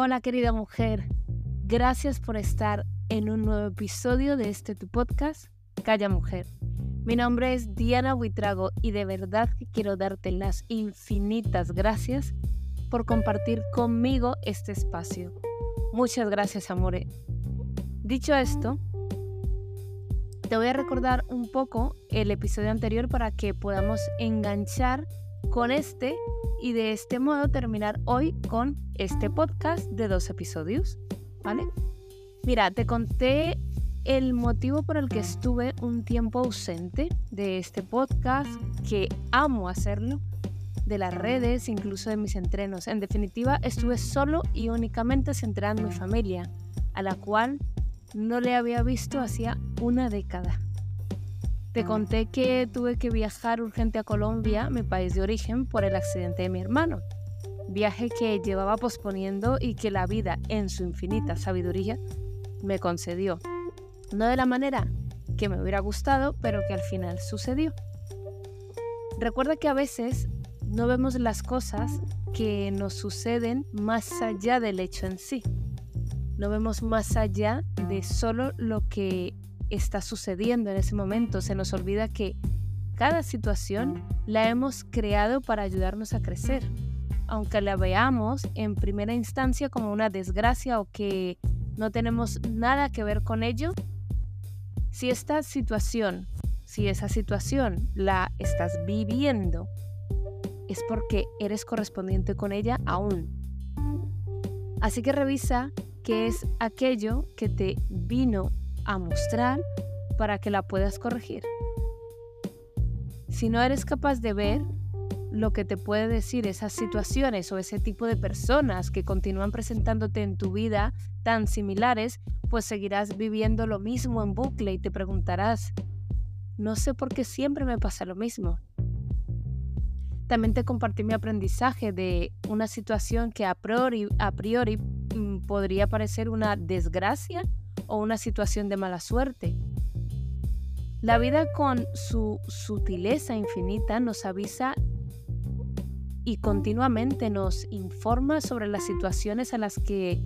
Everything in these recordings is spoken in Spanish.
Hola querida mujer, gracias por estar en un nuevo episodio de este tu podcast, Calla Mujer. Mi nombre es Diana Buitrago y de verdad que quiero darte las infinitas gracias por compartir conmigo este espacio. Muchas gracias, amore. Dicho esto, te voy a recordar un poco el episodio anterior para que podamos enganchar con este y de este modo terminar hoy con este podcast de dos episodios, ¿vale? Mira, te conté el motivo por el que estuve un tiempo ausente de este podcast, que amo hacerlo, de las redes, incluso de mis entrenos. En definitiva, estuve solo y únicamente centrada en mi familia, a la cual no le había visto hacía una década. Te conté que tuve que viajar urgente a Colombia, mi país de origen, por el accidente de mi hermano. Viaje que llevaba posponiendo y que la vida, en su infinita sabiduría, me concedió. No de la manera que me hubiera gustado, pero que al final sucedió. Recuerda que a veces no vemos las cosas que nos suceden más allá del hecho en sí. No vemos más allá de solo lo que está sucediendo en ese momento. Se nos olvida que cada situación la hemos creado para ayudarnos a crecer. Aunque la veamos en primera instancia como una desgracia o que no tenemos nada que ver con ello, si esta situación, si esa situación la estás viviendo, es porque eres correspondiente con ella aún. Así que revisa qué es aquello que te vino a mostrar para que la puedas corregir. Si no eres capaz de ver lo que te puede decir esas situaciones o ese tipo de personas que continúan presentándote en tu vida tan similares, pues seguirás viviendo lo mismo en bucle y te preguntarás, no sé por qué siempre me pasa lo mismo. También te compartí mi aprendizaje de una situación que a priori, a priori mm, podría parecer una desgracia o una situación de mala suerte. La vida con su sutileza infinita nos avisa y continuamente nos informa sobre las situaciones a las que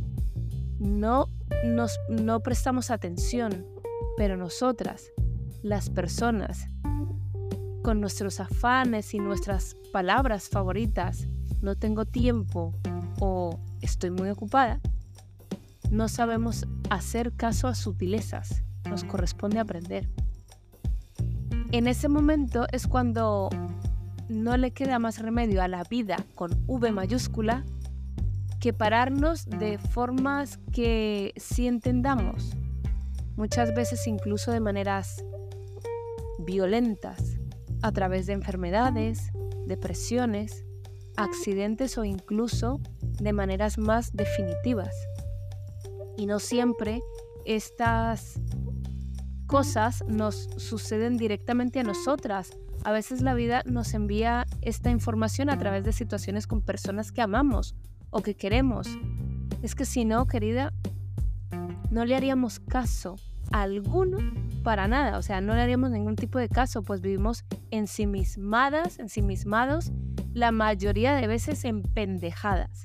no, nos, no prestamos atención, pero nosotras, las personas, con nuestros afanes y nuestras palabras favoritas, no tengo tiempo o estoy muy ocupada, no sabemos hacer caso a sutilezas, nos corresponde aprender. En ese momento es cuando no le queda más remedio a la vida con V mayúscula que pararnos de formas que sí entendamos, muchas veces incluso de maneras violentas, a través de enfermedades, depresiones, accidentes o incluso de maneras más definitivas. Y no siempre estas cosas nos suceden directamente a nosotras. A veces la vida nos envía esta información a través de situaciones con personas que amamos o que queremos. Es que si no, querida, no le haríamos caso alguno para nada, o sea, no le haríamos ningún tipo de caso, pues vivimos ensimismadas, ensimismados, la mayoría de veces en pendejadas.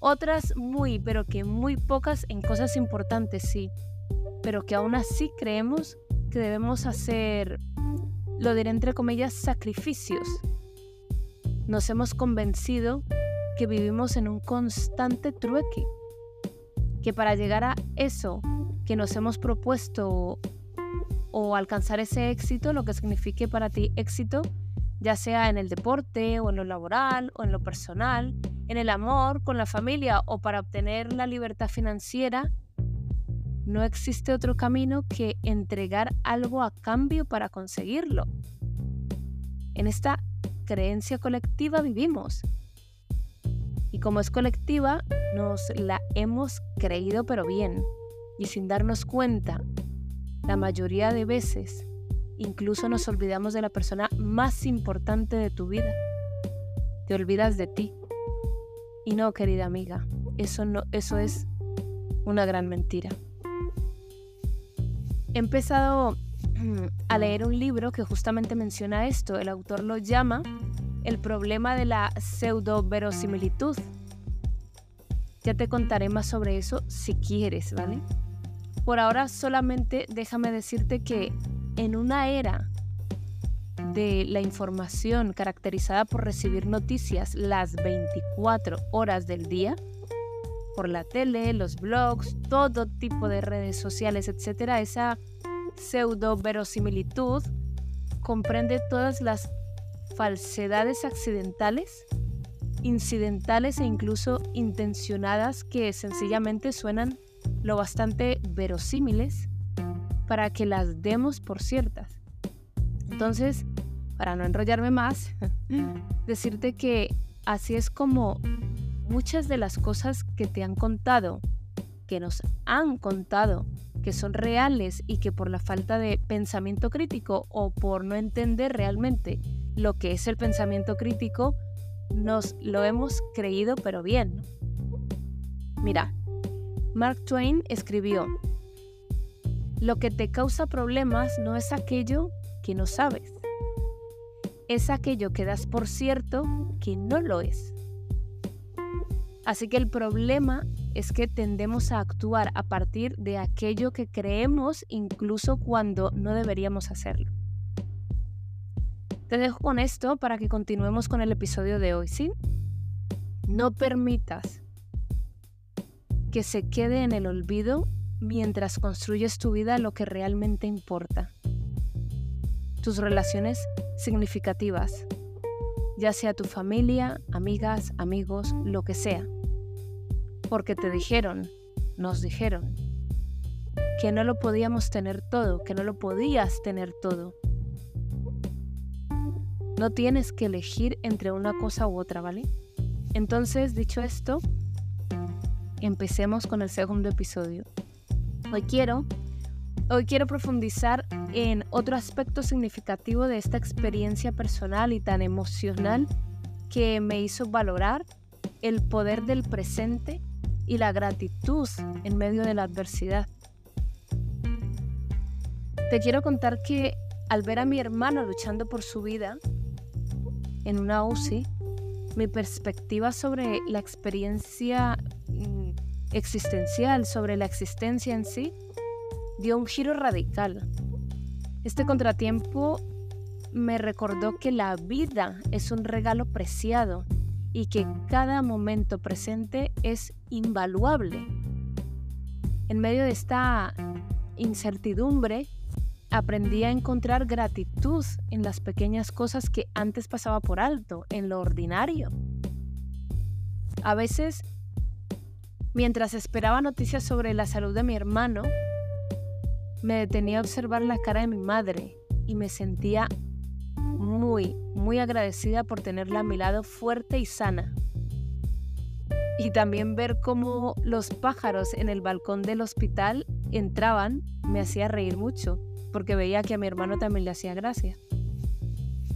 Otras muy, pero que muy pocas en cosas importantes, sí, pero que aún así creemos que debemos hacer, lo diré entre comillas, sacrificios. Nos hemos convencido que vivimos en un constante trueque, que para llegar a eso que nos hemos propuesto o alcanzar ese éxito, lo que signifique para ti éxito, ya sea en el deporte o en lo laboral o en lo personal, en el amor, con la familia o para obtener la libertad financiera, no existe otro camino que entregar algo a cambio para conseguirlo. En esta creencia colectiva vivimos. Y como es colectiva, nos la hemos creído pero bien y sin darnos cuenta, la mayoría de veces incluso nos olvidamos de la persona más importante de tu vida. Te olvidas de ti. Y no, querida amiga, eso no eso es una gran mentira. He empezado a leer un libro que justamente menciona esto. El autor lo llama El problema de la pseudo verosimilitud Ya te contaré más sobre eso si quieres, ¿vale? Por ahora solamente déjame decirte que en una era de la información caracterizada por recibir noticias las 24 horas del día, por la tele, los blogs, todo tipo de redes sociales, etcétera, esa pseudo verosimilitud comprende todas las falsedades accidentales, incidentales e incluso intencionadas que sencillamente suenan lo bastante verosímiles para que las demos por ciertas. Entonces, para no enrollarme más, decirte que así es como muchas de las cosas que te han contado, que nos han contado, que son reales y que por la falta de pensamiento crítico o por no entender realmente lo que es el pensamiento crítico, nos lo hemos creído pero bien. Mira, Mark Twain escribió, lo que te causa problemas no es aquello que no sabes, es aquello que das por cierto que no lo es. Así que el problema es que tendemos a actuar a partir de aquello que creemos incluso cuando no deberíamos hacerlo. Te dejo con esto para que continuemos con el episodio de hoy, ¿sí? No permitas que se quede en el olvido mientras construyes tu vida lo que realmente importa. Relaciones significativas, ya sea tu familia, amigas, amigos, lo que sea. Porque te dijeron, nos dijeron, que no lo podíamos tener todo, que no lo podías tener todo. No tienes que elegir entre una cosa u otra, ¿vale? Entonces, dicho esto, empecemos con el segundo episodio. Hoy quiero, hoy quiero profundizar en otro aspecto significativo de esta experiencia personal y tan emocional que me hizo valorar el poder del presente y la gratitud en medio de la adversidad. Te quiero contar que al ver a mi hermano luchando por su vida en una UCI, mi perspectiva sobre la experiencia existencial sobre la existencia en sí dio un giro radical. Este contratiempo me recordó que la vida es un regalo preciado y que cada momento presente es invaluable. En medio de esta incertidumbre, aprendí a encontrar gratitud en las pequeñas cosas que antes pasaba por alto, en lo ordinario. A veces Mientras esperaba noticias sobre la salud de mi hermano, me detenía a observar la cara de mi madre y me sentía muy, muy agradecida por tenerla a mi lado fuerte y sana. Y también ver cómo los pájaros en el balcón del hospital entraban me hacía reír mucho, porque veía que a mi hermano también le hacía gracia.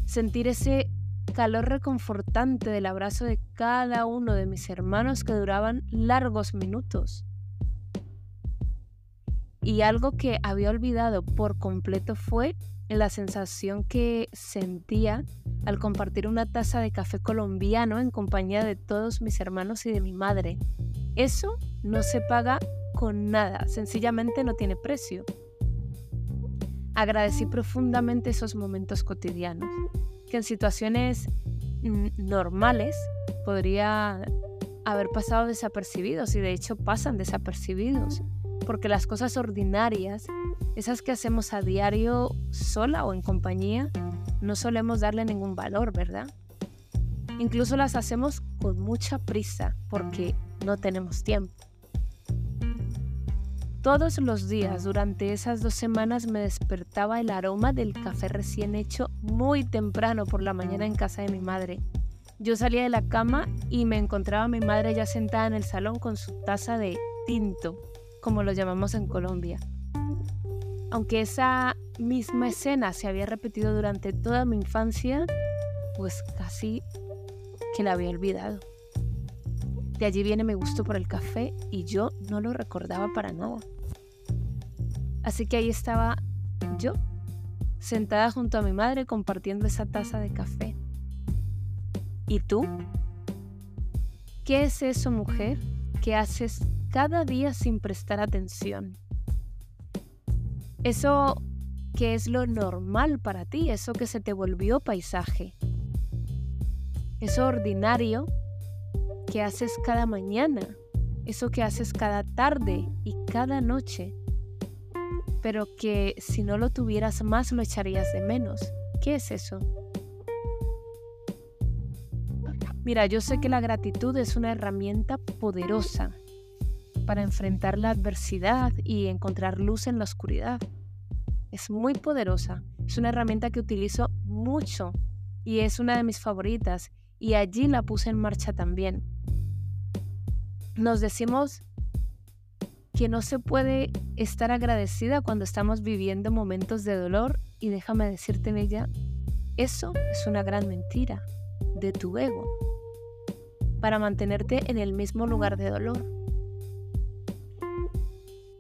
Sentir ese calor reconfortante del abrazo de cada uno de mis hermanos que duraban largos minutos. Y algo que había olvidado por completo fue la sensación que sentía al compartir una taza de café colombiano en compañía de todos mis hermanos y de mi madre. Eso no se paga con nada, sencillamente no tiene precio. Agradecí profundamente esos momentos cotidianos que en situaciones normales podría haber pasado desapercibidos y de hecho pasan desapercibidos, porque las cosas ordinarias, esas que hacemos a diario sola o en compañía, no solemos darle ningún valor, ¿verdad? Incluso las hacemos con mucha prisa porque no tenemos tiempo. Todos los días durante esas dos semanas me despertaba el aroma del café recién hecho muy temprano por la mañana en casa de mi madre. Yo salía de la cama y me encontraba a mi madre ya sentada en el salón con su taza de tinto, como lo llamamos en Colombia. Aunque esa misma escena se había repetido durante toda mi infancia, pues casi que la había olvidado. De allí viene mi gusto por el café y yo no lo recordaba para nada. Así que ahí estaba yo, sentada junto a mi madre compartiendo esa taza de café. ¿Y tú? ¿Qué es eso, mujer? que haces cada día sin prestar atención. Eso que es lo normal para ti, eso que se te volvió paisaje. Eso ordinario que haces cada mañana, eso que haces cada tarde y cada noche, pero que si no lo tuvieras más lo echarías de menos. ¿Qué es eso? Mira, yo sé que la gratitud es una herramienta poderosa para enfrentar la adversidad y encontrar luz en la oscuridad. Es muy poderosa, es una herramienta que utilizo mucho y es una de mis favoritas y allí la puse en marcha también. Nos decimos que no se puede estar agradecida cuando estamos viviendo momentos de dolor y déjame decirte en ella, eso es una gran mentira de tu ego para mantenerte en el mismo lugar de dolor.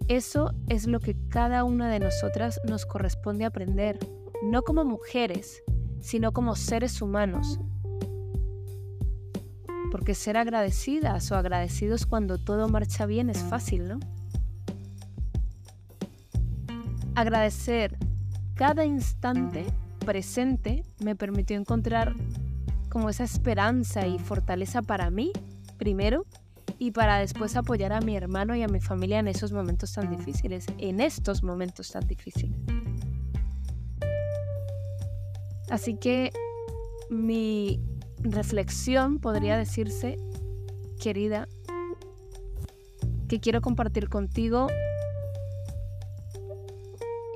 Eso es lo que cada una de nosotras nos corresponde aprender, no como mujeres, sino como seres humanos. Porque ser agradecidas o agradecidos cuando todo marcha bien es fácil, ¿no? Agradecer cada instante presente me permitió encontrar como esa esperanza y fortaleza para mí, primero, y para después apoyar a mi hermano y a mi familia en esos momentos tan difíciles, en estos momentos tan difíciles. Así que mi reflexión podría decirse, querida, que quiero compartir contigo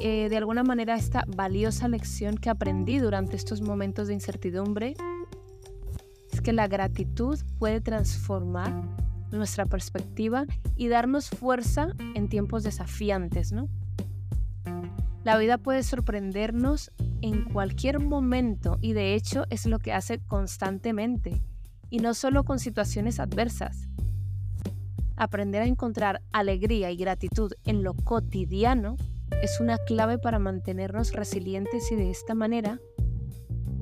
eh, de alguna manera esta valiosa lección que aprendí durante estos momentos de incertidumbre que la gratitud puede transformar nuestra perspectiva y darnos fuerza en tiempos desafiantes, ¿no? La vida puede sorprendernos en cualquier momento y de hecho es lo que hace constantemente y no solo con situaciones adversas. Aprender a encontrar alegría y gratitud en lo cotidiano es una clave para mantenernos resilientes y de esta manera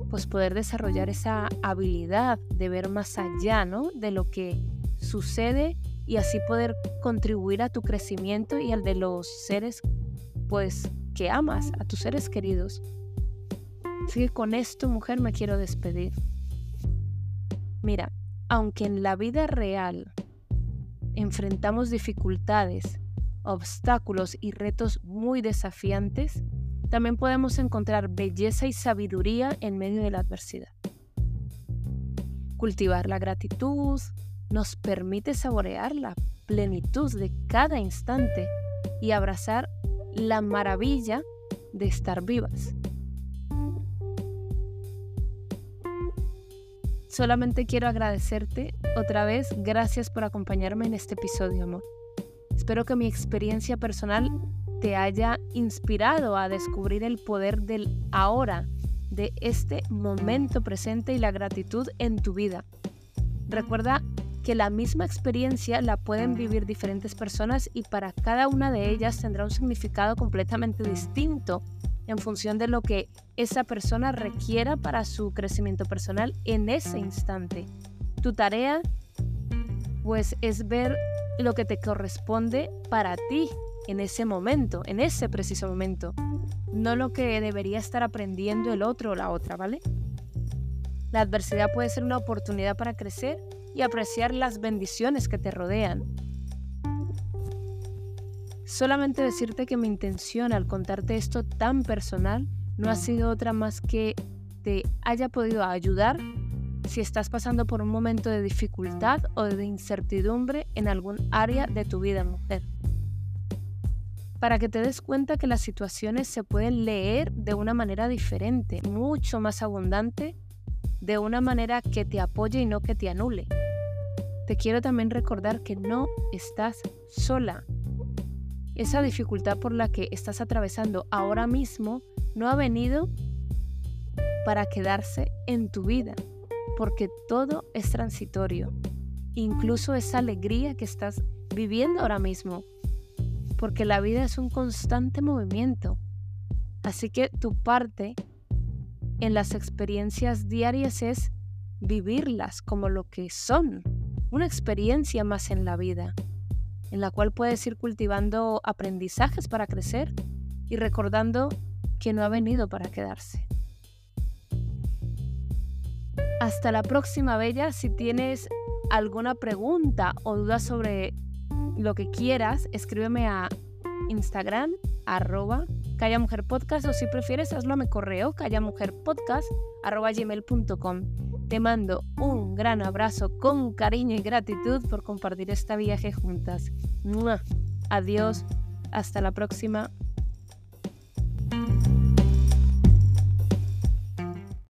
pues poder desarrollar esa habilidad de ver más allá, ¿no? De lo que sucede y así poder contribuir a tu crecimiento y al de los seres, pues, que amas, a tus seres queridos. Así que con esto, mujer, me quiero despedir. Mira, aunque en la vida real enfrentamos dificultades, obstáculos y retos muy desafiantes, también podemos encontrar belleza y sabiduría en medio de la adversidad. Cultivar la gratitud nos permite saborear la plenitud de cada instante y abrazar la maravilla de estar vivas. Solamente quiero agradecerte otra vez, gracias por acompañarme en este episodio, amor. Espero que mi experiencia personal te haya inspirado a descubrir el poder del ahora, de este momento presente y la gratitud en tu vida. Recuerda que la misma experiencia la pueden vivir diferentes personas y para cada una de ellas tendrá un significado completamente distinto en función de lo que esa persona requiera para su crecimiento personal en ese instante. Tu tarea pues es ver lo que te corresponde para ti en ese momento, en ese preciso momento, no lo que debería estar aprendiendo el otro o la otra, ¿vale? La adversidad puede ser una oportunidad para crecer y apreciar las bendiciones que te rodean. Solamente decirte que mi intención al contarte esto tan personal no ha sido otra más que te haya podido ayudar si estás pasando por un momento de dificultad o de incertidumbre en algún área de tu vida, mujer para que te des cuenta que las situaciones se pueden leer de una manera diferente, mucho más abundante, de una manera que te apoye y no que te anule. Te quiero también recordar que no estás sola. Esa dificultad por la que estás atravesando ahora mismo no ha venido para quedarse en tu vida, porque todo es transitorio, incluso esa alegría que estás viviendo ahora mismo porque la vida es un constante movimiento. Así que tu parte en las experiencias diarias es vivirlas como lo que son, una experiencia más en la vida, en la cual puedes ir cultivando aprendizajes para crecer y recordando que no ha venido para quedarse. Hasta la próxima, Bella. Si tienes alguna pregunta o duda sobre lo que quieras, escríbeme a Instagram, arroba Calla Mujer Podcast, o si prefieres, hazlo a mi correo, callamujerpodcast. Te mando un gran abrazo con cariño y gratitud por compartir este viaje juntas. Adiós, hasta la próxima.